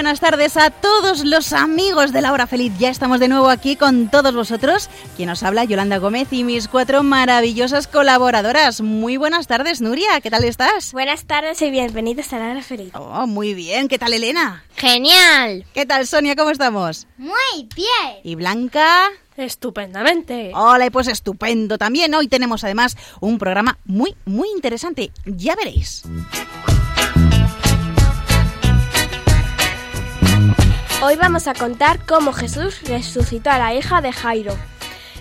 Buenas tardes a todos los amigos de la hora feliz. Ya estamos de nuevo aquí con todos vosotros. Quien nos habla, Yolanda Gómez y mis cuatro maravillosas colaboradoras. Muy buenas tardes, Nuria. ¿Qué tal estás? Buenas tardes y bienvenidos a la hora feliz. Oh, muy bien. ¿Qué tal, Elena? Genial. ¿Qué tal, Sonia? ¿Cómo estamos? Muy bien. ¿Y Blanca? Estupendamente. Hola, pues estupendo también. Hoy tenemos además un programa muy, muy interesante. Ya veréis. Hoy vamos a contar cómo Jesús resucitó a la hija de Jairo.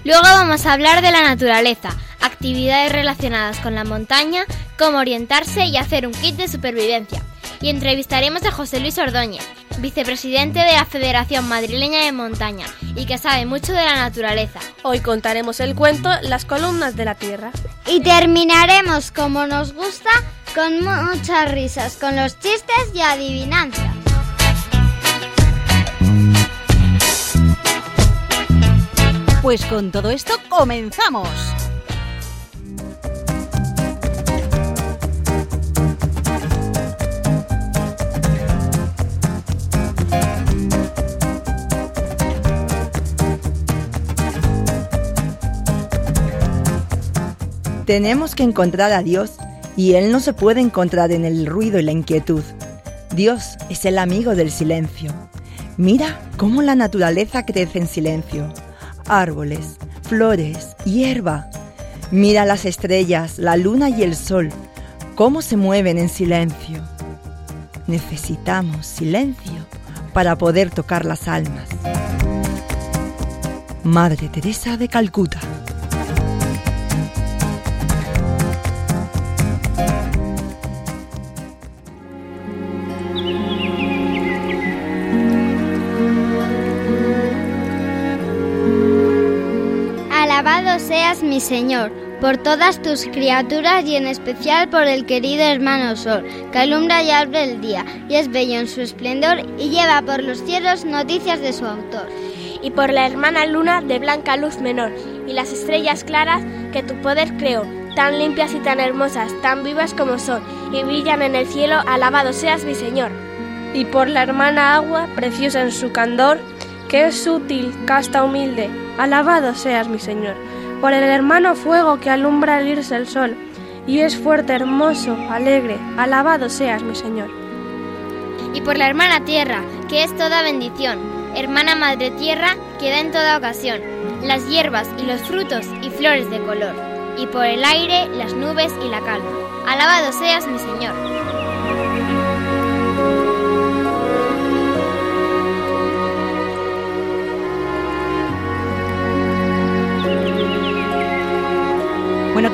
Luego vamos a hablar de la naturaleza, actividades relacionadas con la montaña, cómo orientarse y hacer un kit de supervivencia. Y entrevistaremos a José Luis Ordóñez, vicepresidente de la Federación Madrileña de Montaña y que sabe mucho de la naturaleza. Hoy contaremos el cuento Las columnas de la tierra. Y terminaremos como nos gusta con muchas risas, con los chistes y adivinanzas. Pues con todo esto comenzamos. Tenemos que encontrar a Dios y Él no se puede encontrar en el ruido y la inquietud. Dios es el amigo del silencio. Mira cómo la naturaleza crece en silencio árboles, flores, hierba. Mira las estrellas, la luna y el sol, cómo se mueven en silencio. Necesitamos silencio para poder tocar las almas. Madre Teresa de Calcuta. Mi Señor, por todas tus criaturas y en especial por el querido hermano Sol, que alumbra y abre el día, y es bello en su esplendor y lleva por los cielos noticias de su autor. Y por la hermana luna de blanca luz menor, y las estrellas claras que tu poder creó, tan limpias y tan hermosas, tan vivas como son, y brillan en el cielo, alabado seas mi Señor. Y por la hermana agua, preciosa en su candor, que es sutil, casta, humilde, alabado seas mi Señor por el hermano fuego que alumbra al irse el sol, y es fuerte, hermoso, alegre, alabado seas mi Señor. Y por la hermana tierra, que es toda bendición, hermana madre tierra, que da en toda ocasión, las hierbas y los frutos y flores de color, y por el aire, las nubes y la calma. Alabado seas mi Señor.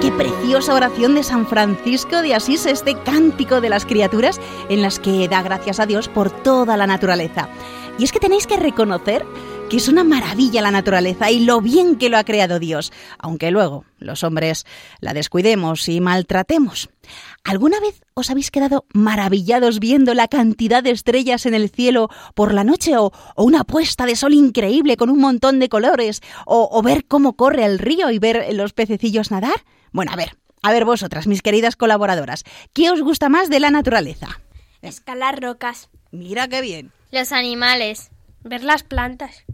Qué preciosa oración de San Francisco de Asís, este cántico de las criaturas en las que da gracias a Dios por toda la naturaleza. Y es que tenéis que reconocer que es una maravilla la naturaleza y lo bien que lo ha creado Dios, aunque luego los hombres la descuidemos y maltratemos. ¿Alguna vez os habéis quedado maravillados viendo la cantidad de estrellas en el cielo por la noche o, una puesta de sol increíble con un montón de colores o, o ver cómo corre el río y ver los pececillos nadar? Bueno, a ver, a ver vosotras, mis queridas colaboradoras, ¿qué os gusta más de la naturaleza? Escalar rocas. Mira qué bien. Los animales. Ver las plantas.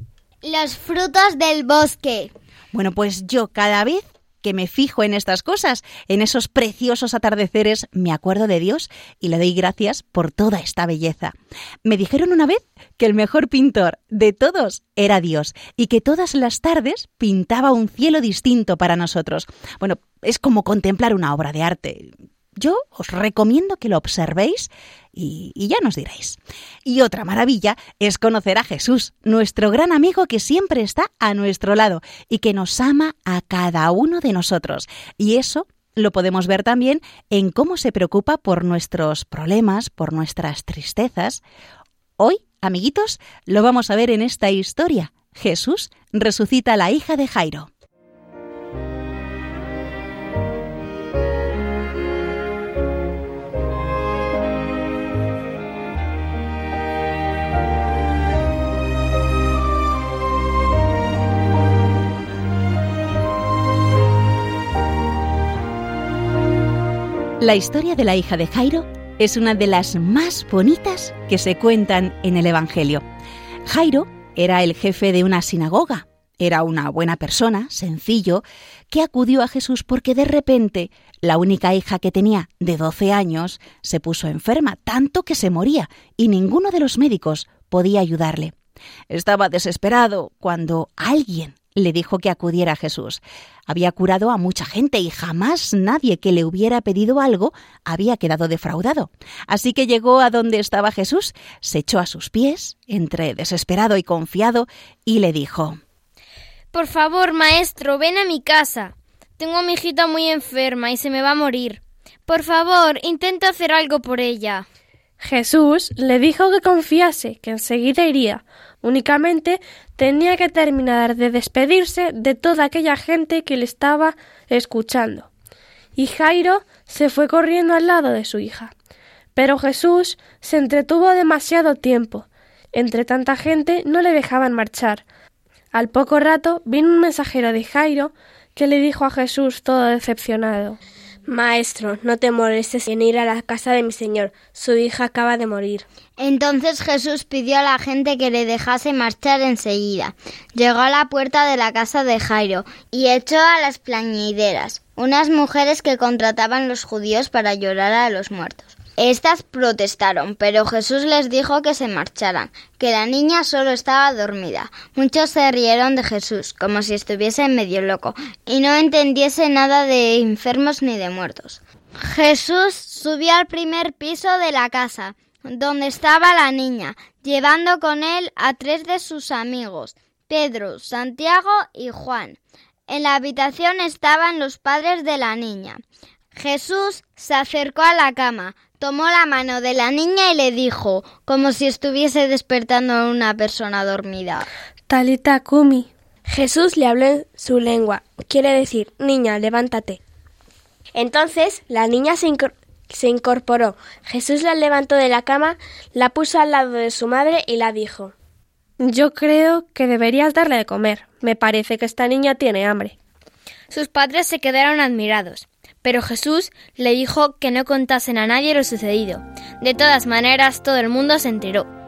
Los frutos del bosque. Bueno, pues yo cada vez que me fijo en estas cosas, en esos preciosos atardeceres, me acuerdo de Dios y le doy gracias por toda esta belleza. Me dijeron una vez que el mejor pintor de todos era Dios y que todas las tardes pintaba un cielo distinto para nosotros. Bueno, es como contemplar una obra de arte. Yo os recomiendo que lo observéis y, ya nos diréis. Y otra maravilla es conocer a Jesús, nuestro gran amigo que siempre está a nuestro lado y que nos ama a cada uno de nosotros. Y eso lo podemos ver también en cómo se preocupa por nuestros problemas, por nuestras tristezas. Hoy, amiguitos, lo vamos a ver en esta historia. Jesús resucita a la hija de Jairo. La historia de la hija de Jairo es una de las más bonitas que se cuentan en el Evangelio. Jairo era el jefe de una sinagoga, era una buena persona, sencillo, que acudió a Jesús porque de repente la única hija que tenía, de 12 años, se puso enferma, tanto que se moría, y ninguno de los médicos podía ayudarle. Estaba desesperado cuando alguien le dijo que acudiera a Jesús. Había curado a mucha gente y jamás nadie que le hubiera pedido algo había quedado defraudado. Así que llegó a donde estaba Jesús, se echó a sus pies, entre desesperado y confiado, y le dijo Por favor, maestro, ven a mi casa. Tengo a mi hijita muy enferma y se me va a morir. Por favor, intenta hacer algo por ella. Jesús le dijo que confiase, que enseguida iría. Únicamente tenía que terminar de despedirse de toda aquella gente que le estaba escuchando. Y Jairo se fue corriendo al lado de su hija. Pero Jesús se entretuvo demasiado tiempo. Entre tanta gente no le dejaban marchar. Al poco rato vino un mensajero de Jairo que le dijo a Jesús todo decepcionado Maestro, no te molestes en ir a la casa de mi señor. Su hija acaba de morir. Entonces Jesús pidió a la gente que le dejase marchar enseguida. Llegó a la puerta de la casa de Jairo y echó a las plañideras, unas mujeres que contrataban los judíos para llorar a los muertos. Estas protestaron, pero Jesús les dijo que se marcharan, que la niña solo estaba dormida. Muchos se rieron de Jesús, como si estuviese medio loco, y no entendiese nada de enfermos ni de muertos. Jesús subió al primer piso de la casa, donde estaba la niña, llevando con él a tres de sus amigos, Pedro, Santiago y Juan. En la habitación estaban los padres de la niña. Jesús se acercó a la cama, tomó la mano de la niña y le dijo, como si estuviese despertando a una persona dormida. Talita Kumi. Jesús le habló en su lengua, quiere decir, niña, levántate. Entonces la niña se, se incorporó. Jesús la levantó de la cama, la puso al lado de su madre y la dijo Yo creo que deberías darle de comer. Me parece que esta niña tiene hambre. Sus padres se quedaron admirados. Pero Jesús le dijo que no contasen a nadie lo sucedido. De todas maneras, todo el mundo se enteró.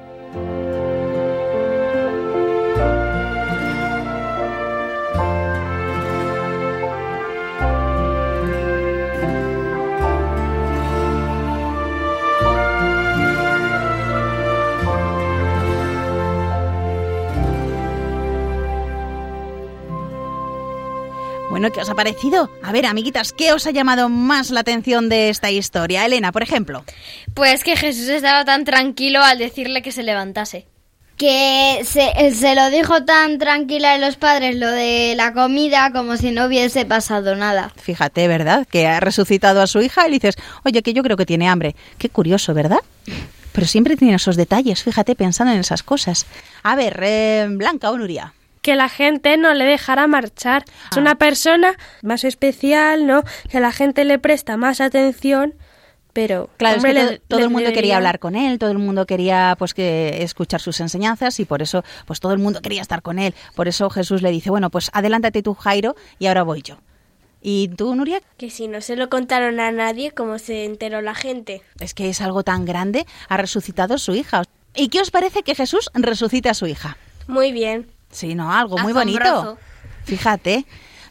Bueno, ¿qué os ha parecido? A ver, amiguitas, ¿qué os ha llamado más la atención de esta historia? Elena, por ejemplo. Pues que Jesús estaba tan tranquilo al decirle que se levantase. Que se, se lo dijo tan tranquila a los padres lo de la comida como si no hubiese pasado nada. Fíjate, ¿verdad? Que ha resucitado a su hija y le dices, oye, que yo creo que tiene hambre. Qué curioso, ¿verdad? Pero siempre tiene esos detalles, fíjate, pensando en esas cosas. A ver, eh, Blanca o Nuria que la gente no le dejara marchar. Es una persona más especial, ¿no? Que la gente le presta más atención. Pero claro, es que todo, el mundo quería hablar con él, todo el mundo quería pues que escuchar sus enseñanzas y por eso pues todo el mundo quería estar con él. Por eso Jesús le dice, bueno, pues adelántate tú Jairo y ahora voy yo. ¿Y tú, Nuria? Que si no se lo contaron a nadie, ¿cómo se enteró la gente? Es que es algo tan grande, ha resucitado su hija. ¿Y qué os parece que Jesús resucite a su hija? Muy bien. Sí, no, algo muy bonito. Fíjate.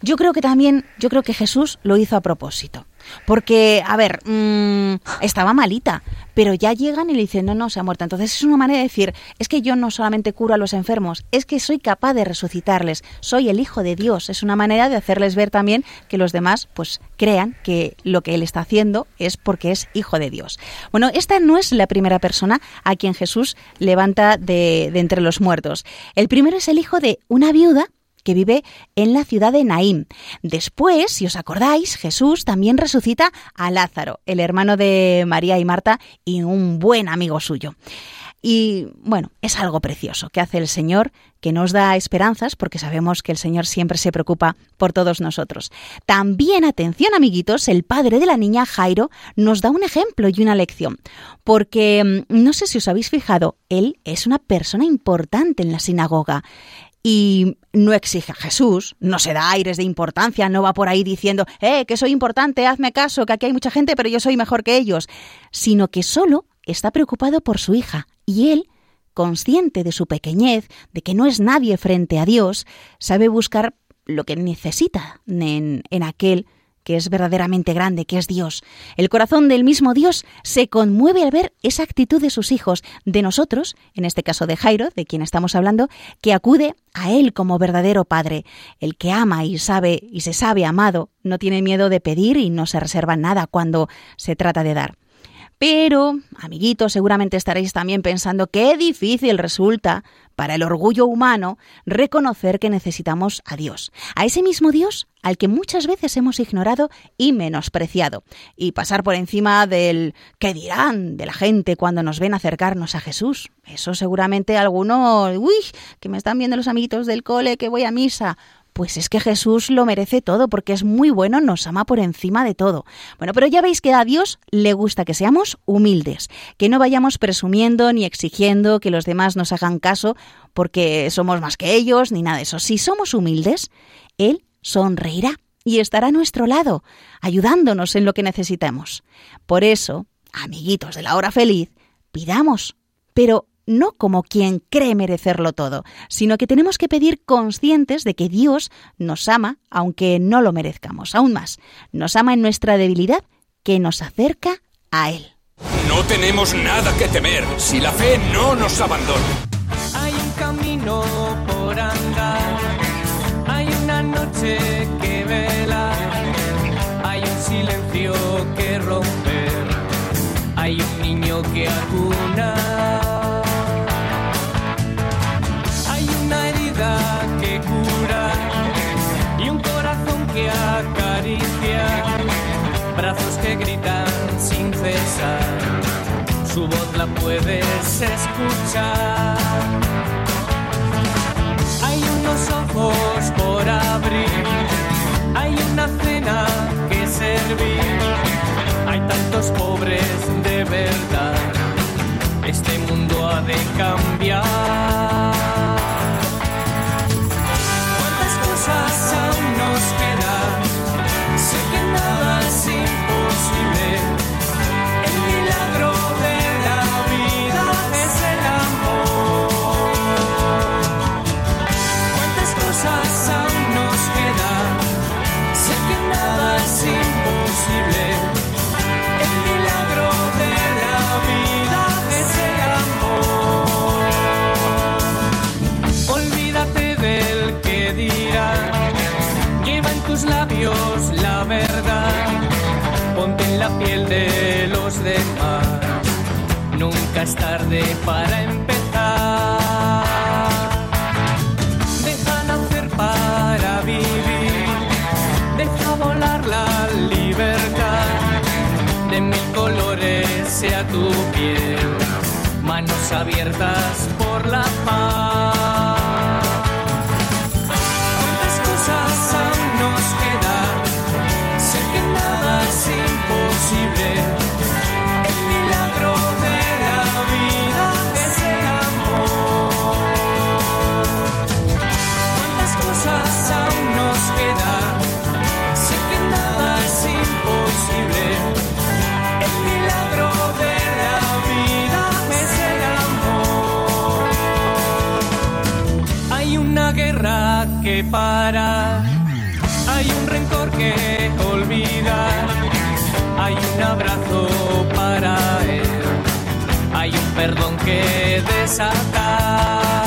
Yo creo que también, yo creo que Jesús lo hizo a propósito. Porque, a ver, mm, estaba malita, pero ya llegan y le dicen, no, no, se ha muerto. Entonces es una manera de decir, es que yo no solamente curo a los enfermos, es que soy capaz de resucitarles, soy el Hijo de Dios. Es una manera de hacerles ver también que los demás, pues, crean que lo que Él está haciendo es porque es Hijo de Dios. Bueno, esta no es la primera persona a quien Jesús levanta de, de entre los muertos. El primero es el hijo de una viuda que vive en la ciudad de Naín. Después, si os acordáis, Jesús también resucita a Lázaro, el hermano de María y Marta y un buen amigo suyo. Y bueno, es algo precioso que hace el Señor, que nos da esperanzas, porque sabemos que el Señor siempre se preocupa por todos nosotros. También, atención amiguitos, el padre de la niña Jairo nos da un ejemplo y una lección, porque mm, no sé si os habéis fijado, él es una persona importante en la sinagoga y no exige a Jesús, no se da aires de importancia, no va por ahí diciendo, eh, que soy importante, hazme caso, que aquí hay mucha gente, pero yo soy mejor que ellos, sino que solo está preocupado por su hija y él, consciente de su pequeñez, de que no es nadie frente a Dios, sabe buscar lo que necesita en, en aquel que es verdaderamente grande, que es Dios. El corazón del mismo Dios se conmueve al ver esa actitud de sus hijos, de nosotros, en este caso de Jairo, de quien estamos hablando, que acude a Él como verdadero Padre. El que ama y sabe y se sabe amado, no tiene miedo de pedir y no se reserva nada cuando se trata de dar. Pero, amiguitos, seguramente estaréis también pensando qué difícil resulta para el orgullo humano reconocer que necesitamos a Dios, a ese mismo Dios al que muchas veces hemos ignorado y menospreciado, y pasar por encima del qué dirán de la gente cuando nos ven acercarnos a Jesús. Eso seguramente algunos, uy, que me están viendo los amiguitos del cole que voy a misa, pues es que Jesús lo merece todo porque es muy bueno, nos ama por encima de todo. Bueno, pero ya veis que a Dios le gusta que seamos humildes, que no vayamos presumiendo ni exigiendo que los demás nos hagan caso porque somos más que ellos ni nada de eso. Si somos humildes, Él sonreirá y estará a nuestro lado, ayudándonos en lo que necesitemos. Por eso, amiguitos de la hora feliz, pidamos, pero no como quien cree merecerlo todo, sino que tenemos que pedir conscientes de que Dios nos ama aunque no lo merezcamos. Aún más, nos ama en nuestra debilidad que nos acerca a Él. No tenemos nada que temer si la fe no nos abandona. Hay un camino por andar, hay una noche que velar, hay un silencio que romper, hay un niño que acunar. Gritan sin cesar, su voz la puedes escuchar. De los demás. Nunca es tarde para empezar. Deja nacer para vivir. Deja volar la libertad. De mil colores sea tu piel. Manos abiertas por la paz. Hay un rencor que olvidar, hay un abrazo para él, hay un perdón que desatar.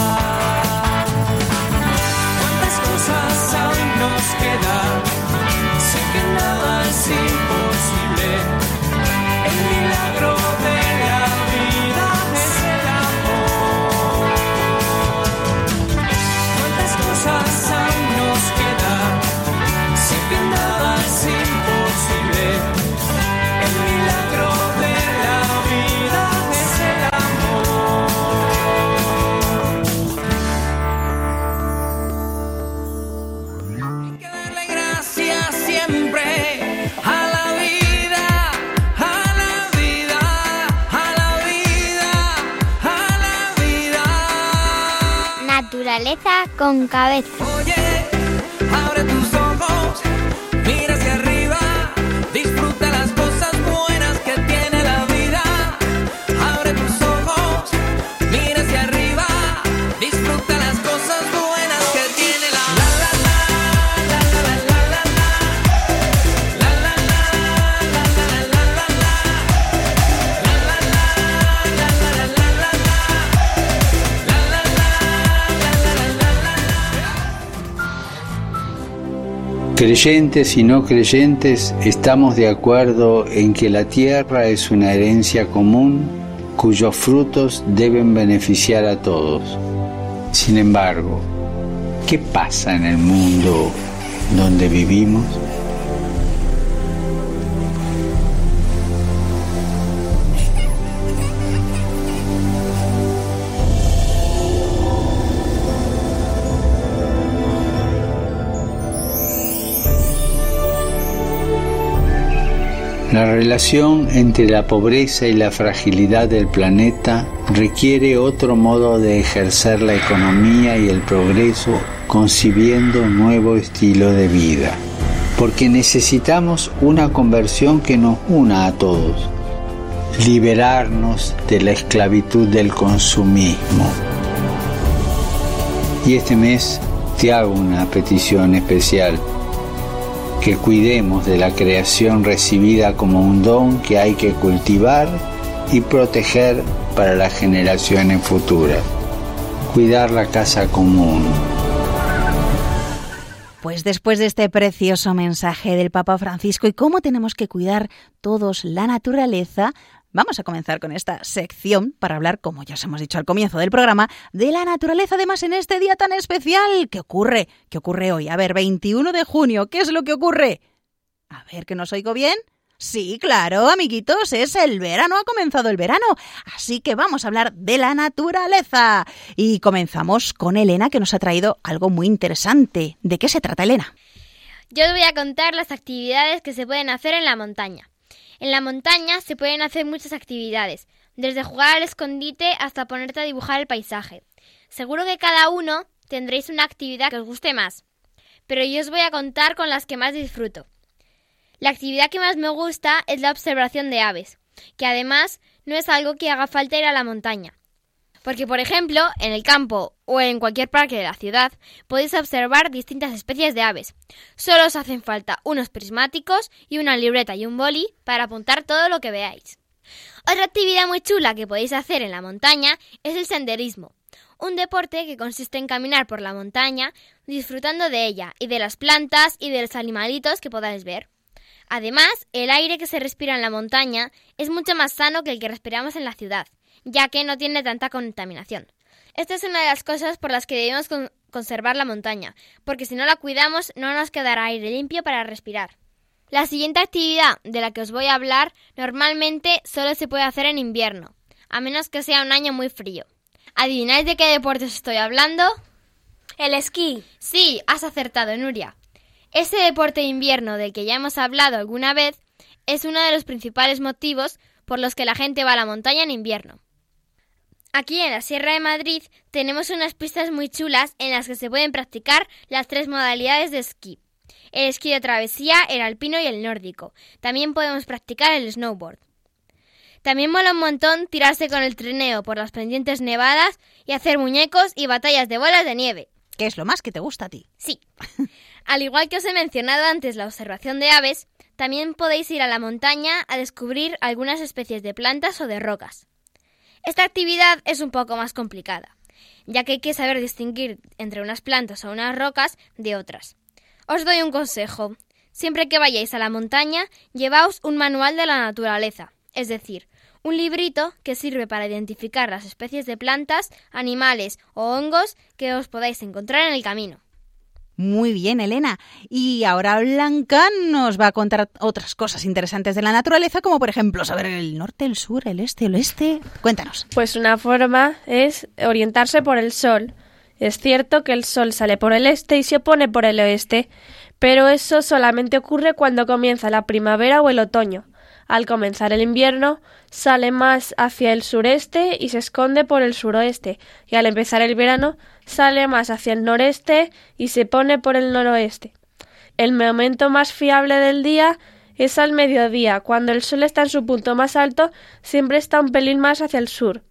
Con cabeza. Creyentes y no creyentes estamos de acuerdo en que la tierra es una herencia común cuyos frutos deben beneficiar a todos. Sin embargo, ¿qué pasa en el mundo donde vivimos? La relación entre la pobreza y la fragilidad del planeta requiere otro modo de ejercer la economía y el progreso concibiendo nuevo estilo de vida. Porque necesitamos una conversión que nos una a todos, liberarnos de la esclavitud del consumismo. Y este mes te hago una petición especial que cuidemos de la creación recibida como un don que hay que cultivar y proteger para las generaciones futuras. Cuidar la casa común. Pues después de este precioso mensaje del Papa Francisco y cómo tenemos que cuidar todos la naturaleza, Vamos a comenzar con esta sección para hablar, como ya os hemos dicho al comienzo del programa, de la naturaleza, además en este día tan especial. ¿Qué ocurre? ¿Qué ocurre hoy? A ver, 21 de junio, ¿qué es lo que ocurre? A ver, que nos oigo bien. Sí, claro, amiguitos, es el verano, ha comenzado el verano, así que vamos a hablar de la naturaleza. Y comenzamos con Elena, que nos ha traído algo muy interesante. ¿De qué se trata, Elena? Yo os voy a contar las actividades que se pueden hacer en la montaña. En la montaña se pueden hacer muchas actividades, desde jugar al escondite hasta ponerte a dibujar el paisaje. Seguro que cada uno tendréis una actividad que os guste más, pero yo os voy a contar con las que más disfruto. La actividad que más me gusta es la observación de aves, que además no es algo que haga falta ir a la montaña. Porque, por ejemplo, en el campo o en cualquier parque de la ciudad podéis observar distintas especies de aves. Solo os hacen falta unos prismáticos y una libreta y un boli para apuntar todo lo que veáis. Otra actividad muy chula que podéis hacer en la montaña es el senderismo, un deporte que consiste en caminar por la montaña disfrutando de ella y de las plantas y de los animalitos que podáis ver. Además, el aire que se respira en la montaña es mucho más sano que el que respiramos en la ciudad, ya que no tiene tanta contaminación. Esta es una de las cosas por las que debemos con conservar la montaña, porque si no la cuidamos no nos quedará aire limpio para respirar. La siguiente actividad de la que os voy a hablar normalmente solo se puede hacer en invierno, a menos que sea un año muy frío. ¿Adivináis de qué deporte os estoy hablando? El esquí. Sí, has acertado, Nuria. Ese deporte de invierno del que ya hemos hablado alguna vez es uno de los principales motivos por los que la gente va a la montaña en invierno. Aquí en la Sierra de Madrid tenemos unas pistas muy chulas en las que se pueden practicar las tres modalidades de esquí. El esquí de travesía, el alpino y el nórdico. También podemos practicar el snowboard. También mola un montón tirarse con el trineo por las pendientes nevadas y hacer muñecos y batallas de bolas de nieve. ¿Qué es lo más que te gusta a ti? Sí. Al igual que os he mencionado antes la observación de aves, También podéis ir a la montaña a descubrir algunas especies de plantas o de rocas. Esta actividad es un poco más complicada, ya que hay que saber distinguir entre unas plantas o unas rocas de otras. Os doy un consejo. Siempre que vayáis a la montaña, llevaos un manual de la naturaleza, es decir, un librito que sirve para identificar las especies de plantas, animales o hongos que os podáis encontrar en el camino. Muy bien, Elena. Y ahora Blanca nos va a contar otras cosas interesantes de la naturaleza, como por ejemplo saber el norte, el sur, el este, el oeste. Cuéntanos. Pues una forma es orientarse por el sol. Es cierto que el sol sale por el este y se pone por el oeste, pero eso solamente ocurre cuando comienza la primavera o el otoño. Al comenzar el invierno, sale más hacia el sureste y se esconde por el suroeste, y al empezar el verano, sale más hacia el noreste y se pone por el noroeste. El momento más fiable del día es al mediodía, cuando el sol está en su punto más alto, siempre está un pelín más hacia el sur.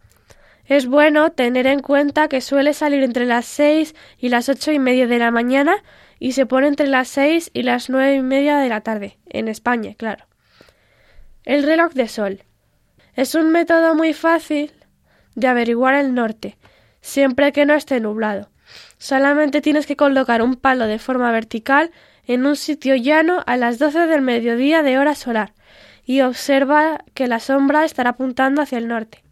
Es bueno tener en cuenta que suele salir entre las seis y las ocho y media de la mañana y se pone entre las seis y las nueve y media de la tarde, en España, claro. El reloj de sol. Es un método muy fácil de averiguar el norte, siempre que no esté nublado. Solamente tienes que colocar un palo de forma vertical en un sitio llano a las doce del mediodía de hora solar y observa que la sombra estará apuntando hacia el norte.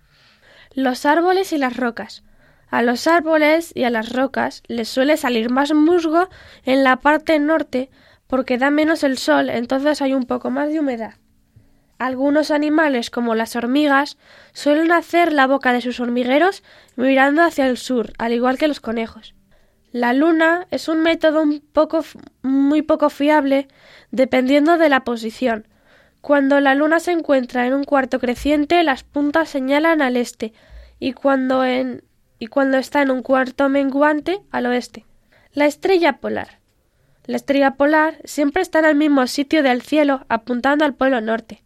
Los árboles y las rocas. A los árboles y a las rocas les suele salir más musgo en la parte norte porque da menos el sol, entonces hay un poco más de humedad. Algunos animales, como las hormigas, suelen hacer la boca de sus hormigueros mirando hacia el sur, al igual que los conejos. La luna es un método un poco, muy poco fiable, dependiendo de la posición. Cuando la luna se encuentra en un cuarto creciente, las puntas señalan al este, y cuando, en, y cuando está en un cuarto menguante, al oeste. La estrella polar. La estrella polar siempre está en el mismo sitio del cielo, apuntando al polo norte.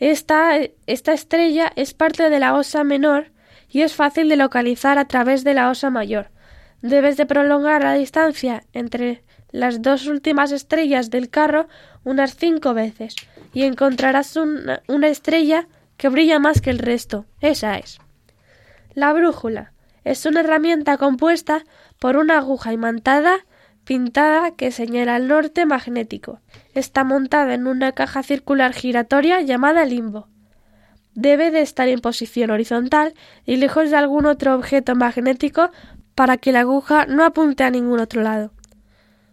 Esta, estrella es parte de la osa menor y es fácil de localizar a través de la osa mayor. Debes de prolongar la distancia entre las dos últimas estrellas del carro unas cinco veces y encontrarás una, una estrella que brilla más que el resto. Esa es. La brújula es una herramienta compuesta por una aguja imantada pintada que señala el norte magnético. Está montada en una caja circular giratoria llamada limbo. Debe de estar en posición horizontal y lejos de algún otro objeto magnético para que la aguja no apunte a ningún otro lado.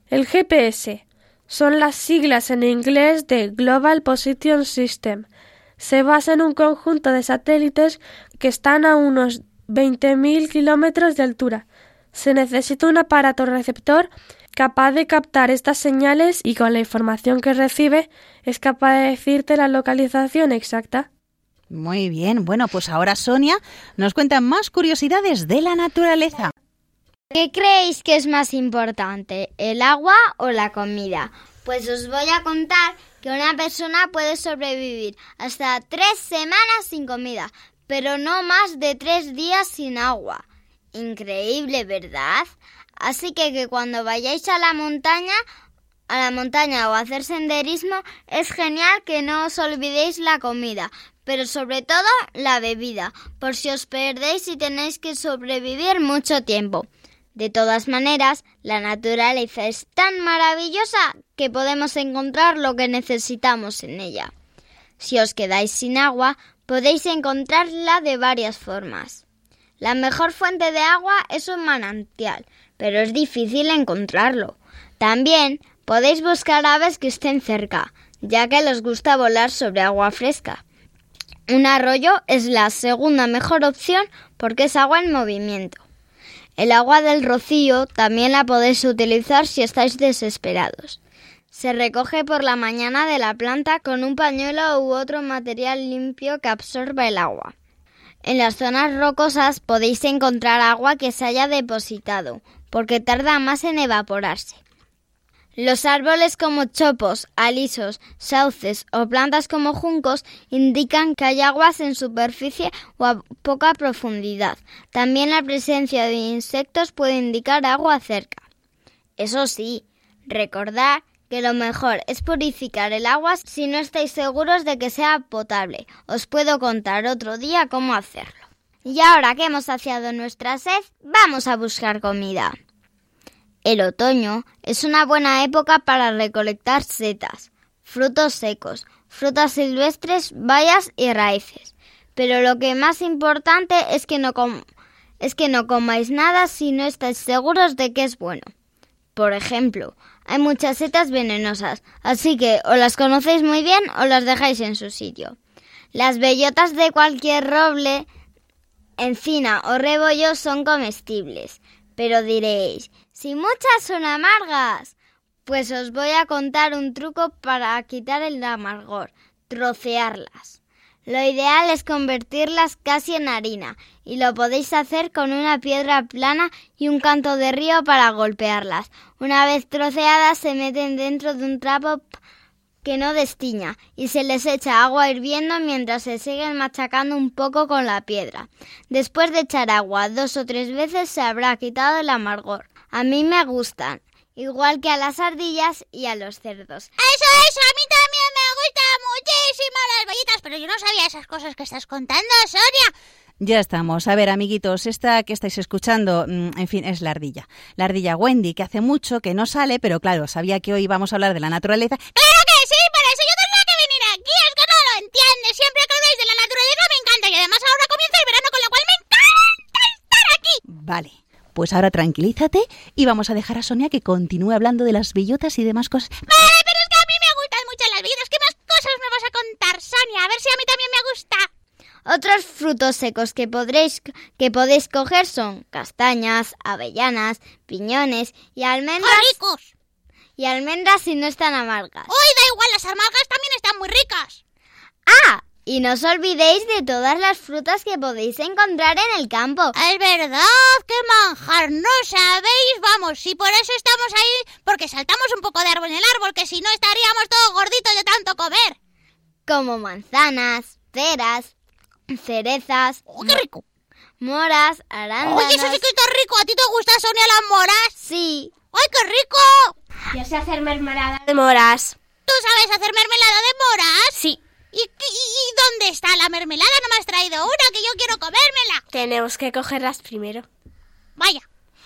El GPS son las siglas en inglés de Global Position System. Se basa en un conjunto de satélites que están a unos 20.000 kilómetros de altura. Se necesita un aparato receptor capaz de captar estas señales y con la información que recibe es capaz de decirte la localización exacta. Muy bien, bueno, pues ahora Sonia nos cuenta más curiosidades de la naturaleza. ¿Qué creéis que es más importante, el agua o la comida? Pues os voy a contar que una persona puede sobrevivir hasta tres semanas sin comida, pero no más de tres días sin agua. Increíble, ¿verdad? Así que que cuando vayáis a la montaña, a la montaña o a hacer senderismo, es genial que no os olvidéis la comida, pero sobre todo la bebida, por si os perdéis y tenéis que sobrevivir mucho tiempo. De todas maneras, la naturaleza es tan maravillosa que podemos encontrar lo que necesitamos en ella. Si os quedáis sin agua, podéis encontrarla de varias formas. La mejor fuente de agua es un manantial, pero es difícil encontrarlo. También podéis buscar aves que estén cerca, ya que les gusta volar sobre agua fresca. Un arroyo es la segunda mejor opción porque es agua en movimiento. El agua del rocío también la podéis utilizar si estáis desesperados. Se recoge por la mañana de la planta con un pañuelo u otro material limpio que absorba el agua. En las zonas rocosas podéis encontrar agua que se haya depositado, porque tarda más en evaporarse. Los árboles como chopos, alisos, sauces o plantas como juncos indican que hay aguas en superficie o a poca profundidad. También la presencia de insectos puede indicar agua cerca. Eso sí, recordad que lo mejor es purificar el agua si no estáis seguros de que sea potable. Os puedo contar otro día cómo hacerlo. Y ahora que hemos saciado nuestra sed, vamos a buscar comida. El otoño es una buena época para recolectar setas, frutos secos, frutas silvestres, bayas y raíces. Pero lo que más importante es que no comáis nada si no estáis seguros de que es bueno. Por ejemplo, hay muchas setas venenosas, así que o las conocéis muy bien o las dejáis en su sitio. Las bellotas de cualquier roble, encina o rebollo son comestibles, pero diréis, si muchas son amargas, pues os voy a contar un truco para quitar el amargor, trocearlas. Lo ideal es convertirlas casi en harina y lo podéis hacer con una piedra plana y un canto de río para golpearlas. Una vez troceadas se meten dentro de un trapo que no destiña y se les echa agua hirviendo mientras se siguen machacando un poco con la piedra. Después de echar agua dos o tres veces se habrá quitado el amargor. A mí me gustan, igual que a las ardillas y a los cerdos. Eso, eso, a mí también me gustan muchísimo las bellitas, pero yo no sabía esas cosas que estás contando, Sonia. Ya estamos. A ver, amiguitos, esta que estáis escuchando, mm, en fin, es la ardilla. La ardilla Wendy, que hace mucho que no sale, pero claro, sabía que hoy vamos a hablar de la naturaleza. ¡Claro que sí! Por eso yo tendría que venir aquí. Es que no lo entiendes. Siempre que habláis de la naturaleza me encanta. Y además ahora comienza el verano, con lo cual me encanta estar aquí. Vale. Pues ahora tranquilízate y vamos a dejar a Sonia que continúe hablando de las bellotas y demás cosas. Vale, pero es que a mí me gustan mucho las bellotas. ¿Qué más cosas me vas a contar, Sonia? A ver si a mí también me gusta. Otros frutos secos que, podréis, que podéis coger son castañas, avellanas, piñones y almendras. ricos! Y almendras si no están amargas. ¡Uy, da igual! Las amargas también están muy ricas. ¡Ah! Y no os olvidéis de todas las frutas que podéis encontrar en el campo. Es verdad, qué manjar, no sabéis, vamos, y por eso estamos ahí, porque saltamos un poco de árbol en el árbol, que si no estaríamos todos gorditos de tanto comer. Como manzanas, peras, cerezas. ¡Oh, qué rico! Moras, arándanos. Oye, eso sí que está rico. ¿A ti te gusta, Sonia, las moras? Sí. ¡Ay, qué rico! Yo sé hacer mermelada de moras. ¿Tú sabes hacer mermelada de moras? Sí. ¿Y, y, y dónde está la mermelada? No me has traído una, que yo quiero comérmela. Tenemos que cogerlas primero. Vaya.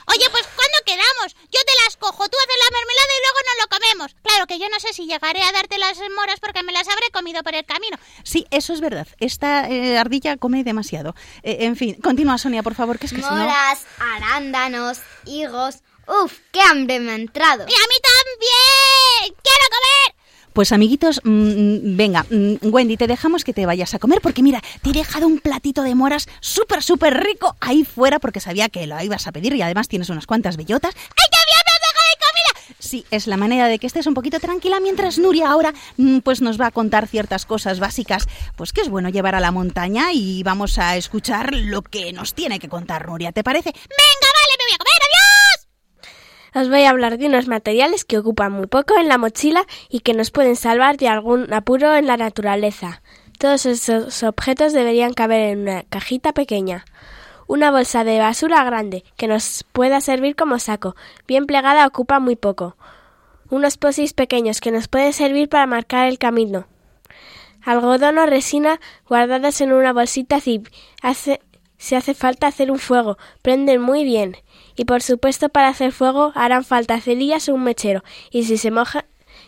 Oye, pues ¿cuándo quedamos? Yo te las cojo, tú haces la mermelada y luego nos lo comemos. Claro que yo no sé si llegaré a darte las moras porque me las habré comido por el camino. Sí, eso es verdad. Esta eh, ardilla come demasiado. Eh, en fin, continúa, Sonia, por favor, que es que si no... Moras, arándanos, higos. ¡Uf! ¡Qué hambre me ha entrado! ¡Y a mí también! ¡Quiero comer! Pues amiguitos, mm, venga, mm, Wendy, te dejamos que te vayas a comer porque mira, te he dejado un platito de moras súper, súper rico ahí fuera porque sabía que lo ibas a pedir y además tienes unas cuantas bellotas. ¡Ay, también me has dejado de comida! Sí, es la manera de que estés un poquito tranquila mientras Nuria ahora mm, pues nos va a contar ciertas cosas básicas, pues que es bueno llevar a la montaña y vamos a escuchar lo que nos tiene que contar Nuria, ¿te parece? Venga, vale, me voy a comer. Os voy a hablar de unos materiales que ocupan muy poco en la mochila y que nos pueden salvar de algún apuro en la naturaleza. Todos esos objetos deberían caber en una cajita pequeña. Una bolsa de basura grande que nos pueda servir como saco, bien plegada ocupa muy poco. Unos posis pequeños que nos pueden servir para marcar el camino. Algodón o resina guardadas en una bolsita zip. Hace, si hace falta hacer un fuego, prenden muy bien. Y por supuesto para hacer fuego harán falta cerillas o un mechero. Y si se moja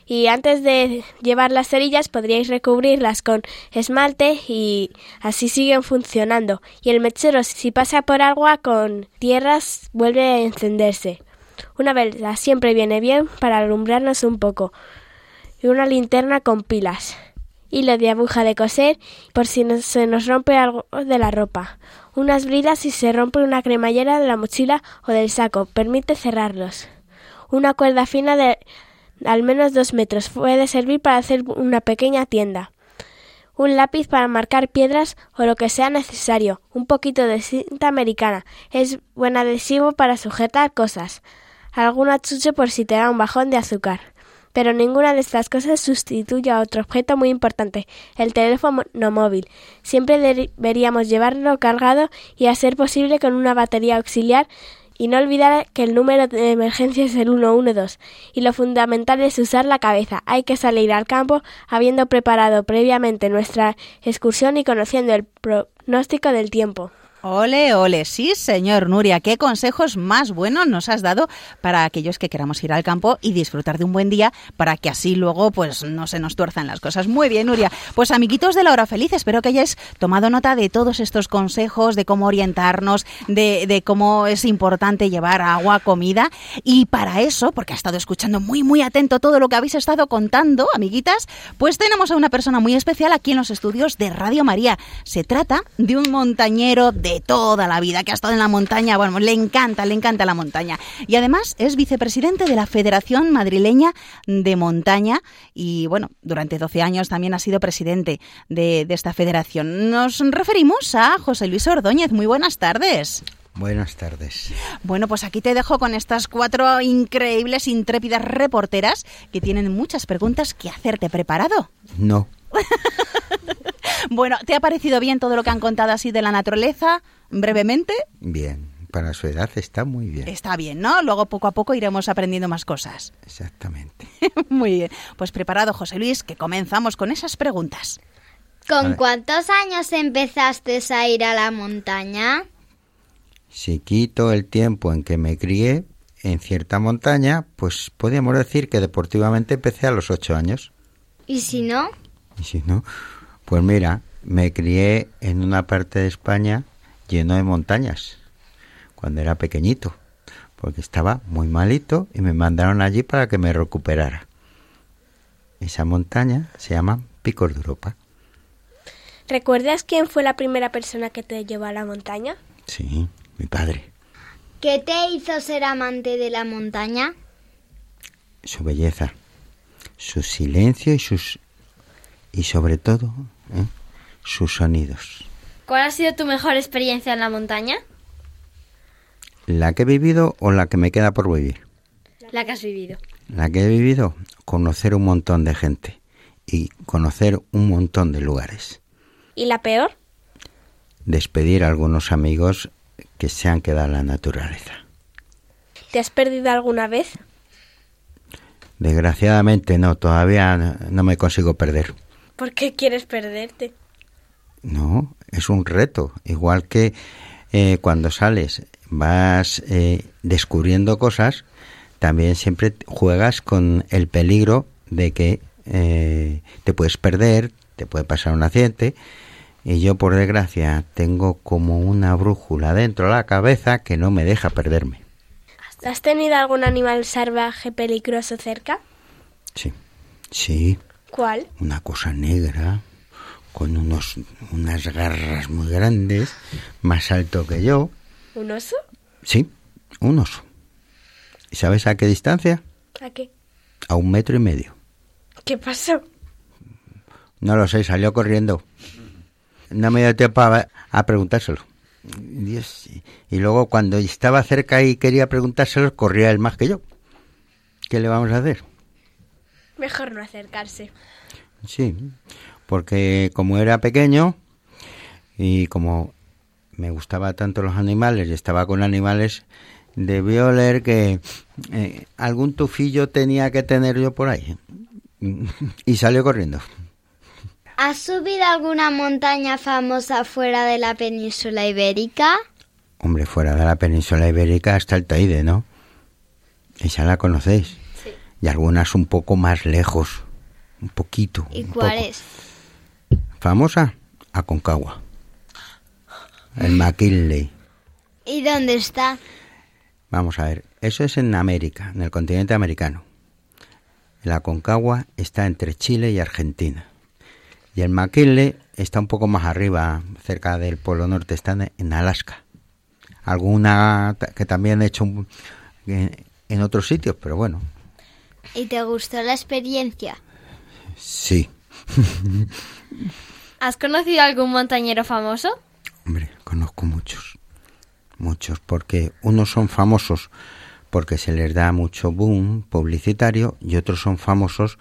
y antes de llevar las cerillas podríais recubrirlas con esmalte y así siguen funcionando. Y el mechero si pasa por agua con tierras vuelve a encenderse. Una vela siempre viene bien para alumbrarnos un poco. Y una linterna con pilas. Hilo de aguja de coser por si se nos rompe algo de la ropa. Unas bridas si se rompe una cremallera de la mochila o del saco. Permite cerrarlos. Una cuerda fina de al menos dos metros puede servir para hacer una pequeña tienda. Un lápiz para marcar piedras o lo que sea necesario. Un poquito de cinta americana. Es buen adhesivo para sujetar cosas. Algún achuche por si te da un bajón de azúcar. Pero ninguna de estas cosas sustituye a otro objeto muy importante, el teléfono móvil. Siempre deberíamos llevarlo cargado y a ser posible con una batería auxiliar Y no olvidar que el número de emergencia es el 112 y lo fundamental es usar la cabeza. Hay que salir al campo habiendo preparado previamente nuestra excursión y conociendo el pronóstico del tiempo. Ole, ole, sí, señor Nuria, qué consejos más buenos nos has dado para aquellos que queramos ir al campo y disfrutar de un buen día para que así luego pues no se nos tuerzan las cosas. Muy bien, Nuria. Pues amiguitos de la hora feliz, espero que hayáis tomado nota de todos estos consejos, de cómo orientarnos, de, de cómo es importante llevar agua, comida y para eso, porque ha estado escuchando muy, muy atento todo lo que habéis estado contando, amiguitas, pues tenemos a una persona muy especial aquí en los estudios de Radio María. Se trata de un montañero de toda la vida, que ha estado en la montaña, bueno, le encanta, le encanta la montaña. Y además es vicepresidente de la Federación Madrileña de Montaña y, bueno, durante 12 años también ha sido presidente de, de esta federación. Nos referimos a José Luis Ordóñez. Muy buenas tardes. Buenas tardes. Bueno, pues aquí te dejo con estas cuatro increíbles, intrépidas reporteras que tienen muchas preguntas que hacerte. ¿Preparado? No. Bueno, ¿te ha parecido bien todo lo que han contado así de la naturaleza, brevemente? Bien, para su edad está muy bien. Está bien, ¿no? Luego poco a poco iremos aprendiendo más cosas. Exactamente. muy bien. Pues preparado, José Luis, que comenzamos con esas preguntas. ¿Con cuántos años empezaste a ir a la montaña? Si quito el tiempo en que me crié en cierta montaña, pues podríamos decir que deportivamente empecé a los ocho años. ¿Y si no? Y si no, pues mira, me crié en una parte de España lleno de montañas cuando era pequeñito, porque estaba muy malito y me mandaron allí para que me recuperara. Esa montaña se llama Picos de Europa. ¿Recuerdas quién fue la primera persona que te llevó a la montaña? Sí, mi padre. ¿Qué te hizo ser amante de la montaña? Su belleza, su silencio y sus y sobre todo ¿eh? sus sonidos. ¿Cuál ha sido tu mejor experiencia en la montaña? ¿La que he vivido o la que me queda por vivir? La que has vivido. La que he vivido, conocer un montón de gente y conocer un montón de lugares. ¿Y la peor? Despedir a algunos amigos que se han quedado en la naturaleza. ¿Te has perdido alguna vez? Desgraciadamente no, todavía no, no me consigo perder. ¿Por qué quieres perderte? No, es un reto. Igual que eh, cuando sales vas eh, descubriendo cosas, también siempre juegas con el peligro de que eh, te puedes perder, te puede pasar un accidente. Y yo, por desgracia, tengo como una brújula dentro de la cabeza que no me deja perderme. ¿Has tenido algún animal salvaje peligroso cerca? Sí, sí. ¿Cuál? Una cosa negra, con unos, unas garras muy grandes, más alto que yo. ¿Un oso? Sí, un oso. ¿Y sabes a qué distancia? ¿A qué? A un metro y medio. ¿Qué pasó? No lo sé, salió corriendo. No me dio tiempo a, a preguntárselo. Dios, y luego cuando estaba cerca y quería preguntárselo, corría él más que yo. ¿Qué le vamos a hacer? Mejor no acercarse. Sí, porque como era pequeño y como me gustaba tanto los animales y estaba con animales, debió leer que eh, algún tufillo tenía que tener yo por ahí. Y salió corriendo. ¿Has subido alguna montaña famosa fuera de la península ibérica? Hombre, fuera de la península ibérica está el Taide, ¿no? Esa la conocéis. Y algunas un poco más lejos. Un poquito. ¿Y un cuál poco. es? Famosa, Aconcagua. El McKinley. ¿Y dónde está? Vamos a ver, eso es en América, en el continente americano. El Aconcagua está entre Chile y Argentina. Y el McKinley está un poco más arriba, cerca del Polo Norte, está en- Alaska. Alguna que también he hecho en otros sitios, pero bueno, ¿Y te gustó la experiencia? sí. ¿Has conocido algún montañero famoso? Hombre, conozco muchos. Muchos, porque unos son famosos porque se les da mucho boom publicitario y otros son famosos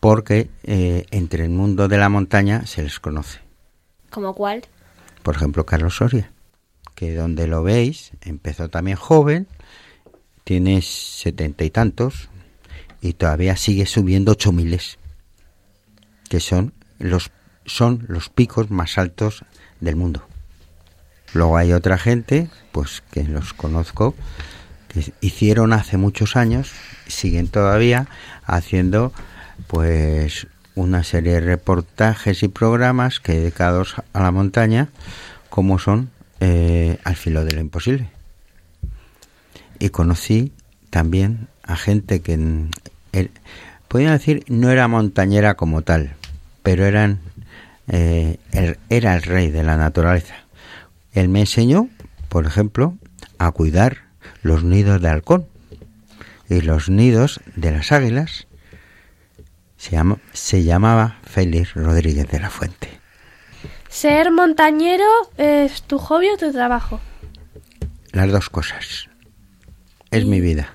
porque eh, entre el mundo de la montaña se les conoce. ¿Como cuál? Por ejemplo, Carlos Soria, que donde lo veis empezó también joven tiene setenta y tantos y todavía sigue subiendo ocho miles, que son los, son los picos más altos del mundo. Luego hay otra gente, pues que los conozco, que hicieron hace muchos años, siguen todavía haciendo pues una serie de reportajes y programas que dedicados a la montaña, como son eh, Al filo de lo imposible. Y conocí también a gente que, el, podrían decir, no era montañera como tal, pero eran, eh, el- era el rey de la naturaleza. Él me enseñó, por ejemplo, a cuidar los nidos de halcón y los nidos de las águilas. Se, llama- se llamaba Félix Rodríguez de la Fuente. ¿Ser montañero es tu hobby o tu trabajo? Las dos cosas. Es mi vida.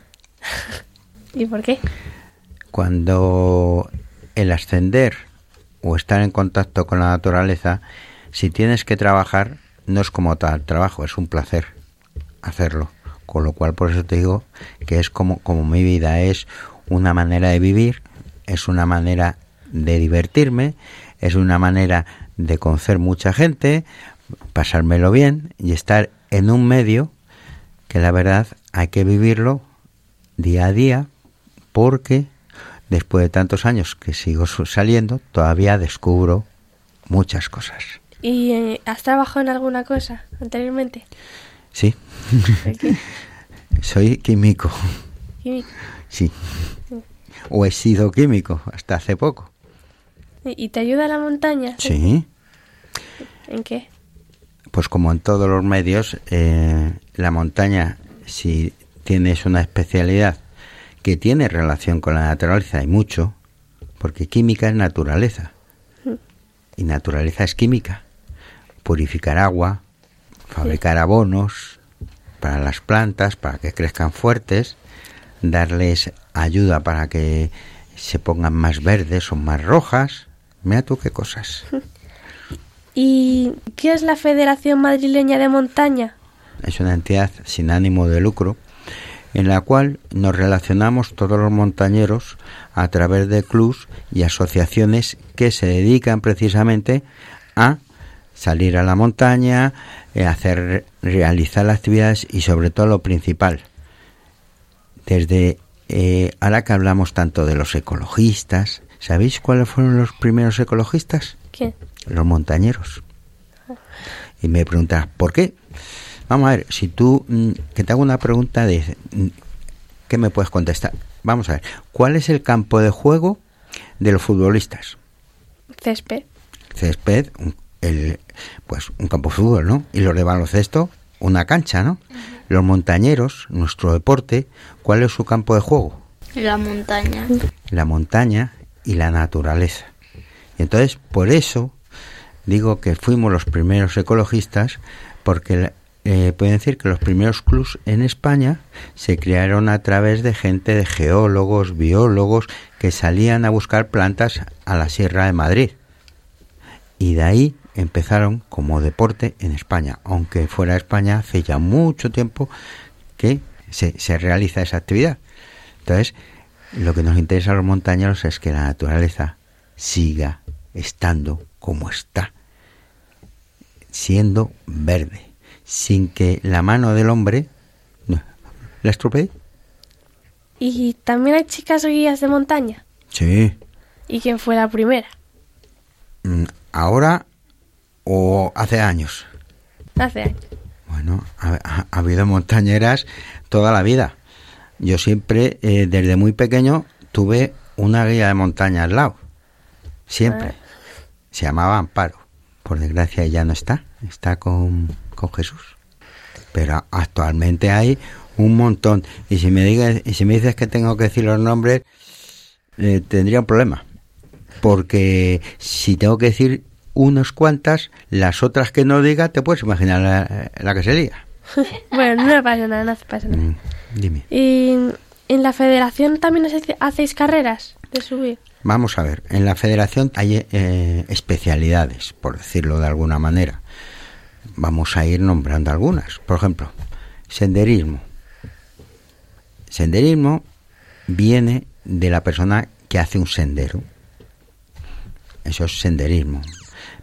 ¿Y por qué? Cuando el ascender o estar en contacto con la naturaleza, si tienes que trabajar, no es como tal trabajo, es un placer hacerlo. Con lo cual, por eso te digo que es como, como mi vida, es una manera de vivir, es una manera de divertirme, es una manera de conocer mucha gente, pasármelo bien y estar en un medio que la verdad hay que vivirlo día a día porque después de tantos años que sigo saliendo todavía descubro muchas cosas. ¿Y eh, has trabajado en alguna cosa anteriormente? Sí, soy químico, ¿Y, sí. O he sido químico hasta hace poco. y te ayuda la montaña? Sí. ¿En qué? Pues como en todos los medios, eh, la montaña, si tienes una especialidad que tiene relación con la naturaleza, y mucho, porque química es naturaleza, y naturaleza es química. Purificar agua, fabricar abonos para las plantas, para que crezcan fuertes, darles ayuda para que se pongan más verdes o más rojas. Mira tú qué cosas. ¿Y qué es la Federación Madrileña de Montaña? es una entidad sin ánimo de lucro en la cual nos relacionamos todos los montañeros a través de clubs y asociaciones que se dedican precisamente a salir a la montaña, eh, hacer realizar las actividades y sobre todo lo principal desde eh, ahora que hablamos tanto de los ecologistas, ¿sabéis cuáles fueron los primeros ecologistas? ¿Quién? Los montañeros. Y me preguntas, ¿por qué? Vamos a ver, si tú, mm, que te hago una pregunta de, mm, ¿qué me puedes contestar? Vamos a ver, ¿cuál es el campo de juego de los futbolistas? Césped. Césped, un- el, pues un campo de fútbol, ¿no? Y los de baloncesto, una cancha, ¿no? Los montañeros, nuestro deporte, ¿cuál es su campo de juego? La montaña. la montaña y la naturaleza. Y entonces, por eso digo que fuimos los primeros ecologistas, porque eh, pueden decir que los primeros clubs en España se crearon a través de gente de geólogos, biólogos, que salían a buscar plantas a la Sierra de Madrid. Y de ahí empezaron como deporte en España, aunque fuera de España hace ya mucho tiempo que se, se realiza esa actividad. Entonces, lo que nos interesa a los montañeros es que la naturaleza siga estando como está, siendo verde, sin que la mano del hombre la estropee. ¿Y también hay chicas guías de montaña? Sí. ¿Y quién fue la primera? Mm, ¿Ahora o hace años? Hace años. Bueno, ha, ha- ha habido montañeras toda la vida. Yo siempre, eh, desde muy pequeño, tuve una guía de montaña al lado. Siempre. Se llamaba Amparo. Por desgracia ya no está. Está con, con Jesús. Pero actualmente hay un montón. Y si me, digas, y si me dices que tengo que decir los nombres, eh, tendría un problema. Porque si tengo que decir unas cuantas, las otras que no diga, te puedes imaginar la, la que sería. bueno, no pasa nada, no pasa nada. Mm, Dime. ¿Y en la federación también hacéis carreras de subir? Vamos a ver, en la federación hay eh, especialidades, por decirlo de alguna manera. Vamos a ir nombrando algunas. Por ejemplo, senderismo. senderismo viene de la persona que hace un sendero. Eso es senderismo.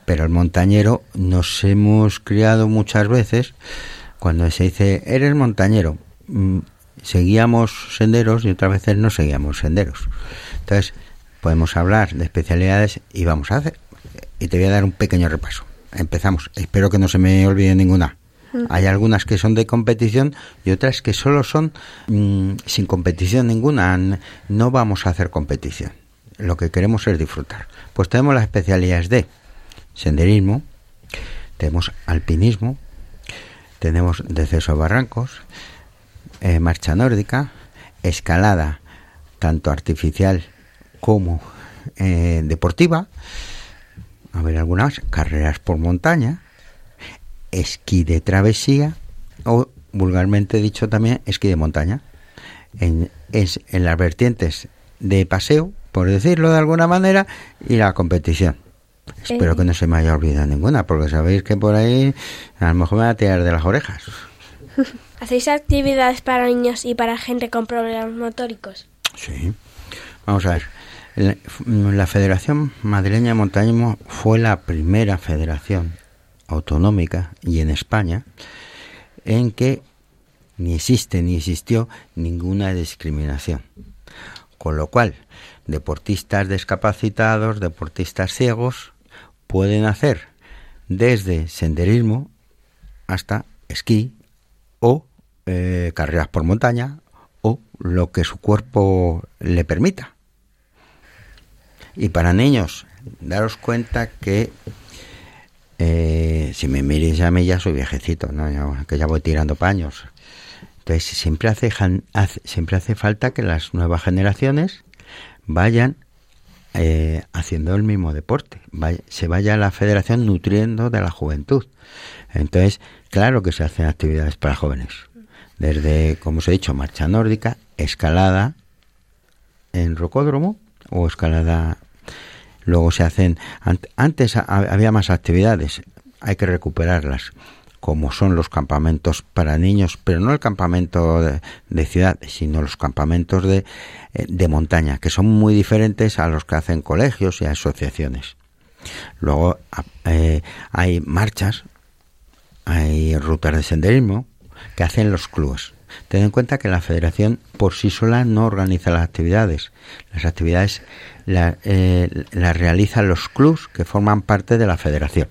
Pero el montañero nos hemos criado muchas veces cuando se dice, eres montañero. mm, Seguíamos senderos y otras veces no seguíamos senderos. Entonces, podemos hablar de especialidades y vamos a hacer. Y te voy a dar un pequeño repaso. Empezamos. Espero que no se me olvide ninguna. Hay algunas que son de competición y otras que solo son mm, sin competición ninguna. No vamos a hacer competición. Lo que queremos es disfrutar. Pues tenemos las especialidades de senderismo, tenemos alpinismo, tenemos descenso a barrancos, eh, marcha nórdica, escalada, tanto artificial como eh, deportiva, a ver algunas, carreras por montaña, esquí de travesía o vulgarmente dicho también esquí de montaña. En, es en las vertientes de paseo, por decirlo de alguna manera, y la competición. Espero Eh. que no se me haya olvidado ninguna, porque sabéis que por ahí a lo mejor me va a tirar de las orejas. ¿Hacéis actividades para niños y para gente con problemas motóricos? Sí. Vamos a ver. La, Federación Madrileña de Montañismo fue la primera federación autonómica y en España en que ni existe ni existió ninguna discriminación. Con lo cual, deportistas discapacitados, deportistas ciegos, pueden hacer desde senderismo hasta esquí o eh, carreras por montaña o lo que su cuerpo le permita. Y para niños, daros cuenta que eh, si me miréis a mí ya soy viejecito, ¿no? Que ya voy tirando paños. Entonces siempre hace, hace- siempre hace falta que las nuevas generaciones vayan eh, haciendo el mismo deporte, vaya- se vaya la federación nutriendo de la juventud. Entonces, claro que se hacen actividades para jóvenes, desde, como os he dicho, marcha nórdica, escalada en rocódromo o escalada. Luego se hacen. ant- Antes ha- había más actividades, hay que recuperarlas, como son los campamentos para niños, pero no el campamento de, ciudad, sino los campamentos de, eh, de montaña, que son muy diferentes a los que hacen colegios y asociaciones. Luego eh, hay marchas, hay rutas de senderismo que hacen los clubes. Ten en cuenta que la federación por sí sola no organiza las actividades. Las actividades eh, las realizan los clubes que forman parte de la federación,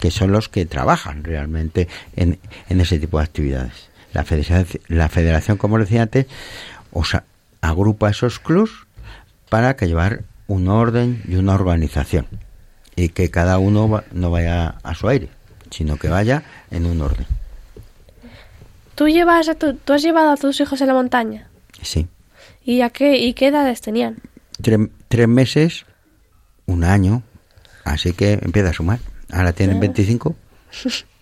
que son los que trabajan realmente en, en ese tipo de actividades. La federación, la federación, como decía antes, os a- agrupa esos clubes para que llevar un orden y una organización y que cada uno va- no vaya a su aire, sino que vaya en un orden. ¿Tú, llevas a tu- ¿Tú has llevado a tus hijos a la montaña? Sí. ¿Y, a qué, ¿Y qué edades tenían? Tre- tres meses, un año, así que empieza a sumar. Ahora tienen Ah. 25,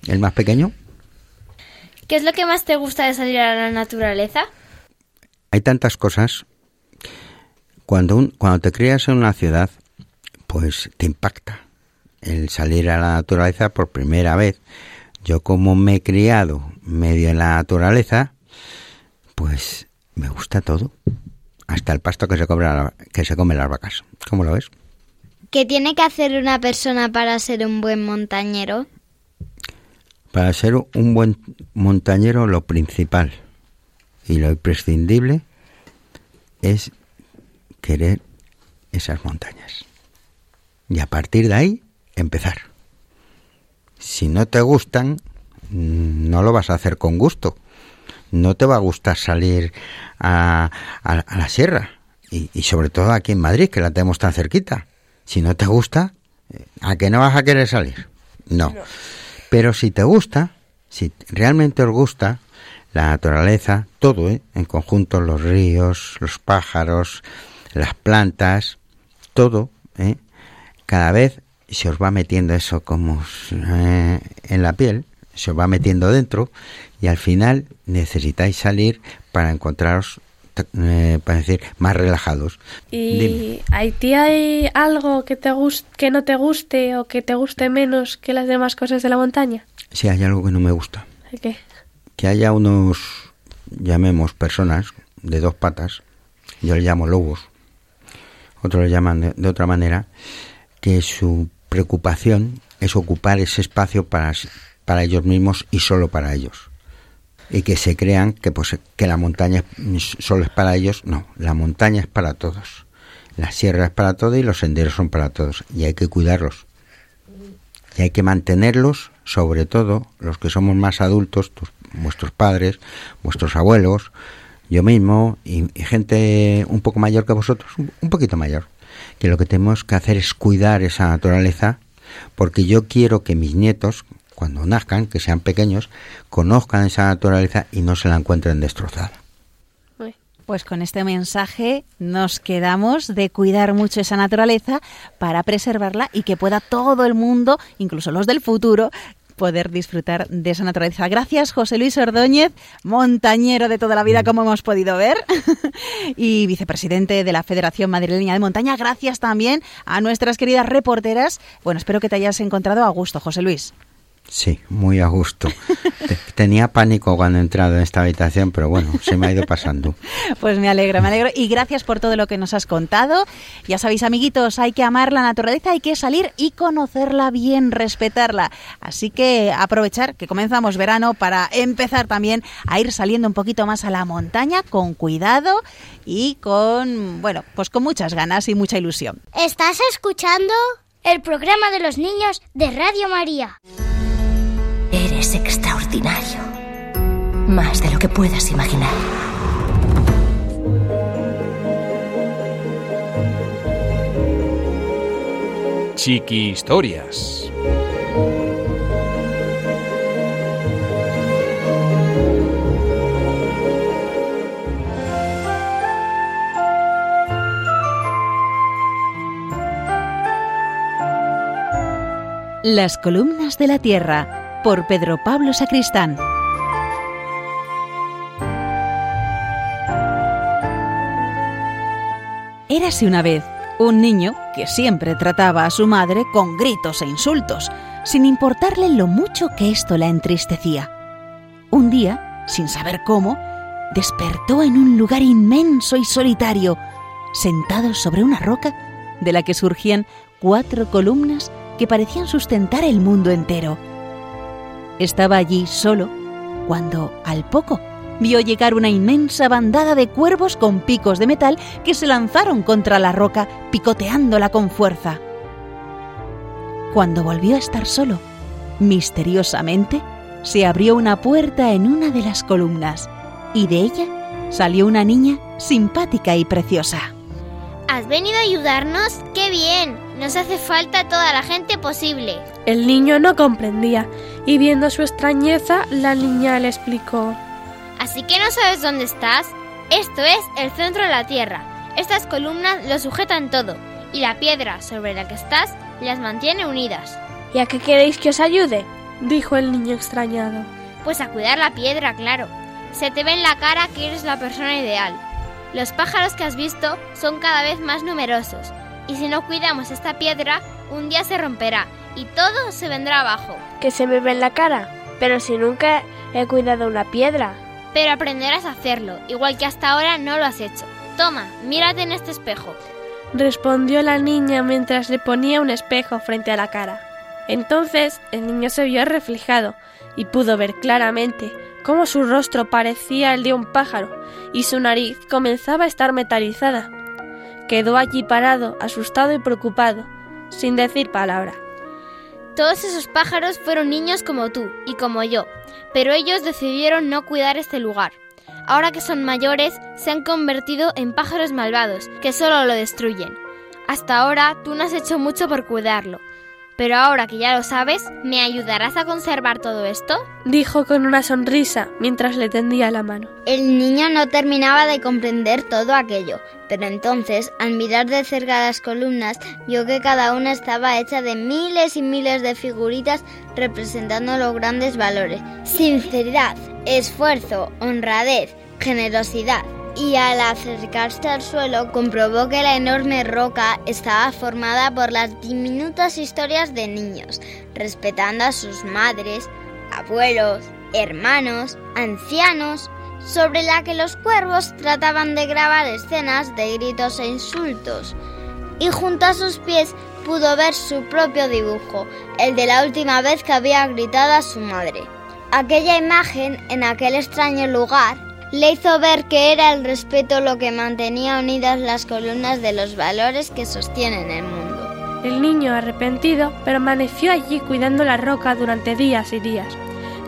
el más pequeño. ¿Qué es lo que más te gusta de salir a la naturaleza? Hay tantas cosas. Cuando, un- cuando te crías en una ciudad, pues te impacta el salir a la naturaleza por primera vez. Yo como me he criado medio en la naturaleza, pues me gusta todo. Hasta el pasto que se, cobra que se come las vacas. ¿Cómo lo ves? ¿Qué tiene que hacer una persona para ser un buen montañero? Para ser un buen montañero lo principal y lo imprescindible es querer esas montañas. Y a partir de ahí empezar. Si no te gustan, no lo vas a hacer con gusto. No te va a gustar salir a, a- a la sierra. Y, y sobre todo aquí en Madrid, que la tenemos tan cerquita. Si no te gusta, eh, ¿a qué no vas a querer salir? No. Pero si te gusta, si realmente os gusta la naturaleza, todo, ¿eh? en conjunto los ríos, los pájaros, las plantas, todo, ¿eh? cada vez se os va metiendo eso como eh, en la piel, se os va metiendo dentro y al final necesitáis salir para encontraros, eh, para decir, más relajados. ¿Y Dime. a ti hay algo que, te que no te guste o que te guste menos que las demás cosas de la montaña? Si hay algo que no me gusta, ¿Qué? que haya unos, llamemos personas, de dos patas, yo le llamo lobos, otros le llaman de, de otra manera, que su preocupación es ocupar ese espacio para, para ellos mismos y solo para ellos. Y que se crean que, pues, que la montaña solo es para ellos. No, la montaña es para todos. La sierra es para todos y los senderos son para todos. Y hay que cuidarlos. Y hay que mantenerlos, sobre todo los que somos más adultos, tus- vuestros padres, vuestros abuelos, yo mismo y, y gente un poco mayor que vosotros, un poquito mayor, que lo que tenemos que hacer es cuidar esa naturaleza, porque yo quiero que mis nietos, cuando nazcan, que sean pequeños, conozcan esa naturaleza y no se la encuentren destrozada. Pues con este mensaje nos quedamos de cuidar mucho esa naturaleza para preservarla y que pueda todo el mundo, incluso los del futuro, poder disfrutar de esa naturaleza. Gracias, José Luis Ordóñez, montañero de toda la vida, como hemos podido ver, y vicepresidente de la Federación Madrileña de Montaña. Gracias también a nuestras queridas reporteras. Bueno, espero que te hayas encontrado a gusto, José Luis. Sí, muy a gusto. Te- Tenía pánico cuando he entrado en esta habitación, pero bueno, se me ha ido pasando. Pues me alegro, me alegro. Y gracias por todo lo que nos has contado. Ya sabéis, amiguitos, hay que amar la naturaleza, hay que salir y conocerla bien, respetarla. Así que aprovechar que comenzamos verano para empezar también a ir saliendo un poquito más a la montaña con cuidado y con, bueno, pues con muchas ganas y mucha ilusión. ¿Estás escuchando? El programa de los niños de Radio María. Eres extraordinario. Más de lo que puedas imaginar. Chiqui Historias. Las columnas de la tierra por Pedro Pablo Sacristán. Érase una vez un niño que siempre trataba a su madre con gritos e insultos, sin importarle lo mucho que esto la entristecía. Un día, sin saber cómo, despertó en un lugar inmenso y solitario, sentado sobre una roca de la que surgían cuatro columnas que parecían sustentar el mundo entero. Estaba allí solo cuando, al poco, vio llegar una inmensa bandada de cuervos con picos de metal que se lanzaron contra la roca, picoteándola con fuerza. Cuando volvió a estar solo, misteriosamente, se abrió una puerta en una de las columnas y de ella salió una niña simpática y preciosa. ¿Has venido a ayudarnos? ¡Qué bien! Nos hace falta toda la gente posible. El niño no comprendía y viendo su extrañeza, la niña le explicó. Así que no sabes dónde estás. Esto es el centro de la Tierra. Estas columnas lo sujetan todo y la piedra sobre la que estás las mantiene unidas. ¿Y a qué queréis que os ayude? dijo el niño extrañado. Pues a cuidar la piedra, claro. Se te ve en la cara que eres la persona ideal. Los pájaros que has visto son cada vez más numerosos y si no cuidamos esta piedra, un día se romperá y todo se vendrá abajo. Que se me ve en la cara, pero si nunca he cuidado una piedra. Pero aprenderás a hacerlo, igual que hasta ahora no lo has hecho. Toma, mírate en este espejo. respondió la niña mientras le ponía un espejo frente a la cara. Entonces el niño se vio reflejado y pudo ver claramente cómo su rostro parecía el de un pájaro y su nariz comenzaba a estar metalizada. Quedó allí parado, asustado y preocupado, sin decir palabra. Todos esos pájaros fueron niños como tú y como yo, pero ellos decidieron no cuidar este lugar. Ahora que son mayores, se han convertido en pájaros malvados, que solo lo destruyen. Hasta ahora tú no has hecho mucho por cuidarlo, pero ahora que ya lo sabes, ¿me ayudarás a conservar todo esto? Dijo con una sonrisa mientras le tendía la mano. El niño no terminaba de comprender todo aquello, pero entonces, al mirar de cerca las columnas, vio que cada una estaba hecha de miles y miles de figuritas representando los grandes valores. Sinceridad, esfuerzo, honradez, generosidad. Y al acercarse al suelo comprobó que la enorme roca estaba formada por las diminutas historias de niños, respetando a sus madres, abuelos, hermanos, ancianos, sobre la que los cuervos trataban de grabar escenas de gritos e insultos. Y junto a sus pies pudo ver su propio dibujo, el de la última vez que había gritado a su madre. Aquella imagen, en aquel extraño lugar, le hizo ver que era el respeto lo que mantenía unidas las columnas de los valores que sostienen el mundo. El niño, arrepentido, permaneció allí cuidando la roca durante días y días,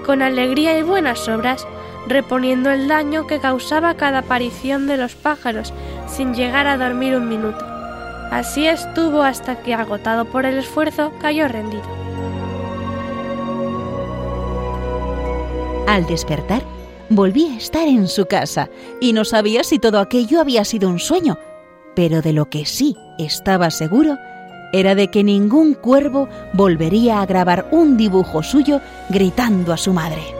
con alegría y buenas obras, reponiendo el daño que causaba cada aparición de los pájaros, sin llegar a dormir un minuto. Así estuvo hasta que, agotado por el esfuerzo, cayó rendido. Al despertar, volvía a estar en su casa y no sabía si todo aquello había sido un sueño, pero de lo que sí estaba seguro era de que ningún cuervo volvería a grabar un dibujo suyo gritando a su madre.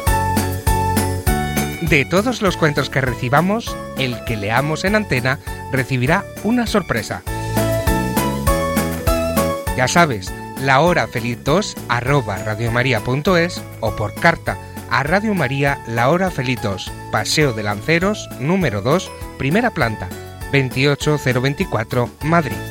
De todos los cuentos que recibamos, el que leamos en antena recibirá una sorpresa. Ya sabes, la hora feliz 2 arroba radiomaria.es o por carta a Radio María La Hora Feliz 2, Paseo de Lanceros, número 2, primera planta, 28024, Madrid.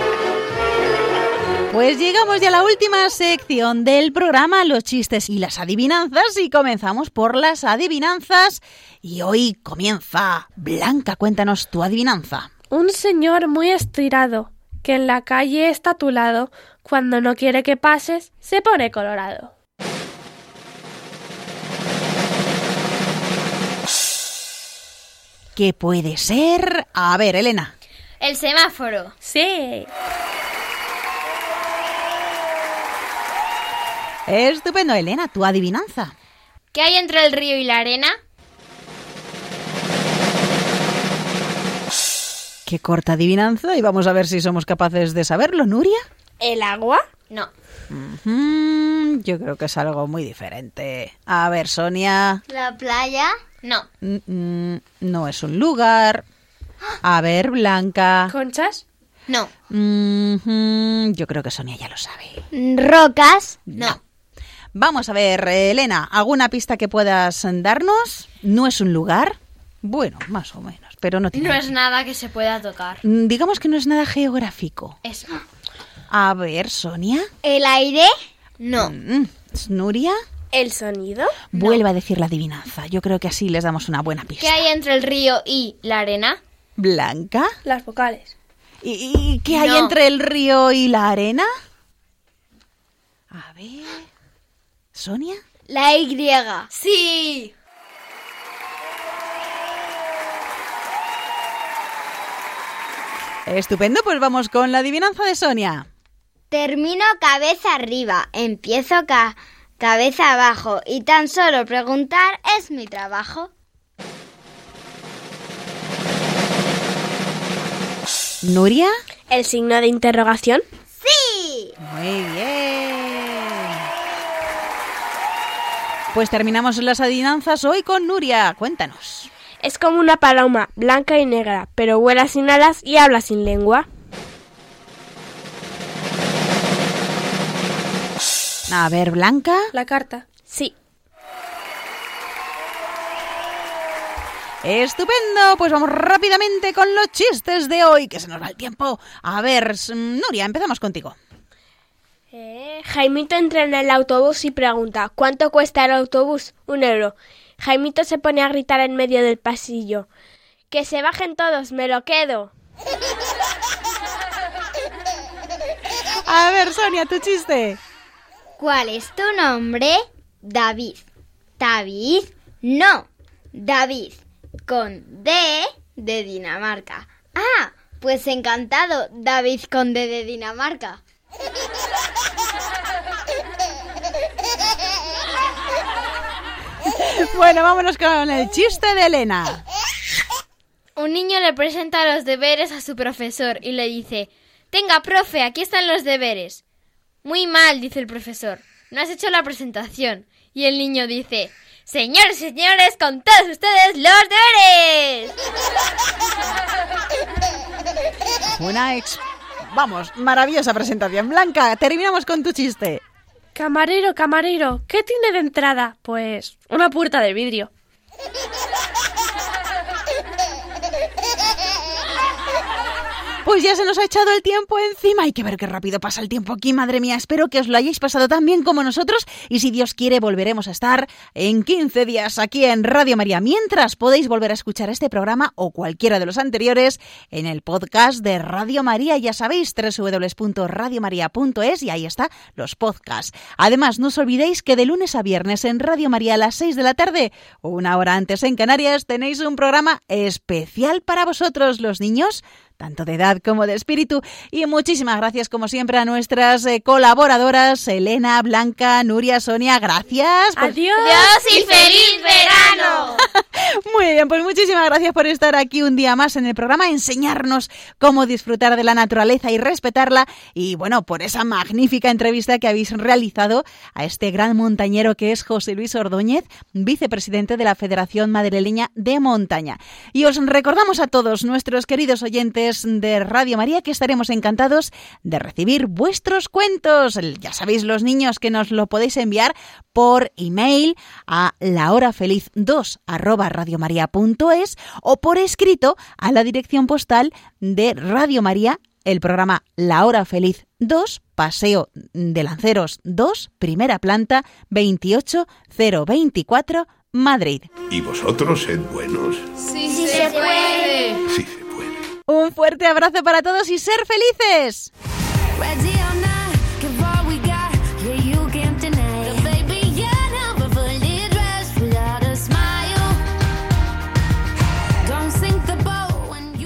Pues llegamos ya a la última sección del programa, los chistes y las adivinanzas, y comenzamos por las adivinanzas. Y hoy comienza Blanca, cuéntanos tu adivinanza. Un señor muy estirado, que en la calle está a tu lado, cuando no quiere que pases, se pone colorado. ¿Qué puede ser? A ver, Elena. El semáforo. Sí. Estupendo, Elena, tu adivinanza. ¿Qué hay entre el río y la arena? Qué corta adivinanza y vamos a ver si somos capaces de saberlo, Nuria. ¿El agua? No. Yo creo que es algo muy diferente. A ver, Sonia. ¿La playa? No. Mm, mm, no es un lugar. A ver, Blanca. ¿Conchas? No. Yo creo que Sonia ya lo sabe. ¿Rocas? No. Vamos a ver, eh, Elena, ¿alguna pista que puedas darnos? ¿No es un lugar? Bueno, más o menos, pero no tiene. No es nada que se pueda tocar. Mm, Digamos que no es nada geográfico. Es... A ver, Sonia. ¿El aire? No. Mm, ¿Nuria? ¿El sonido? Vuelve a decir la adivinanza. Yo creo que así les damos una buena pista. ¿Qué hay entre el río y la arena? ¿Blanca? Las vocales. ¿Y, y qué hay No. entre el río y la arena? A ver. ¿Sonia? La Y. Sí. Estupendo, pues vamos con la adivinanza de Sonia. Termino cabeza arriba, empiezo ca- cabeza abajo y tan solo preguntar es mi trabajo. ¿Nuria? ¿El signo de interrogación? ¡Sí! Muy bien. Pues terminamos las adivinanzas hoy con Nuria. Cuéntanos. Es como una paloma, blanca y negra, pero vuela sin alas y habla sin lengua. A ver, Blanca. La carta. Sí. Estupendo, pues vamos rápidamente con los chistes de hoy, que se nos va el tiempo. A ver, Nuria, empezamos contigo. Eh, Jaimito entra en el autobús y pregunta, ¿cuánto cuesta el autobús? Un euro. Jaimito se pone a gritar en medio del pasillo. Que se bajen todos, me lo quedo. A ver, Sonia, tu chiste. ¿Cuál es tu nombre? David. David. No. David. Con D de Dinamarca. Ah, pues encantado, David Conde de Dinamarca. Bueno, vámonos con el chiste de Elena. Un niño le presenta los deberes a su profesor y le dice, Tenga, profe, aquí están los deberes. Muy mal, dice el profesor. No has hecho la presentación. Y el niño dice, Señores, señores, con todos ustedes los deberes. Una ex... Vamos, maravillosa presentación. Blanca, terminamos con tu chiste. Camarero, camarero, ¿qué tiene de entrada? Pues una puerta de vidrio. Pues ya se nos ha echado el tiempo encima. Hay que ver qué rápido pasa el tiempo aquí, madre mía. Espero que os lo hayáis pasado tan bien como nosotros. Y si Dios quiere, volveremos a estar en 15 días aquí en Radio María. Mientras podéis volver a escuchar este programa o cualquiera de los anteriores en el podcast de Radio María. Ya sabéis, www.radiomaria.es y ahí está los podcasts. Además, no os olvidéis que de lunes a viernes en Radio María a las 6 de la tarde, una hora antes en Canarias, tenéis un programa especial para vosotros, los niños tanto de edad como de espíritu. Y muchísimas gracias, como siempre, a nuestras eh, colaboradoras, Elena, Blanca, Nuria, Sonia. Gracias. por- Adiós. Dios y feliz verano. Muy bien, pues muchísimas gracias por estar aquí un día más en el programa, enseñarnos cómo disfrutar de la naturaleza y respetarla. Y bueno, por esa magnífica entrevista que habéis realizado a este gran montañero que es José Luis Ordóñez, vicepresidente de la Federación Madrileña de Montaña. Y os recordamos a todos nuestros queridos oyentes de Radio María que estaremos encantados de recibir vuestros cuentos. Ya sabéis, los niños, que nos lo podéis enviar por email a lahorafeliz2 arroba radiomaria.es o por escrito a la dirección postal de Radio María, el programa La Hora Feliz 2, Paseo de Lanceros 2, primera planta 28024, Madrid. ¿Y vosotros sed buenos? Sí, se puede. Sí. Un fuerte abrazo para todos y ser felices.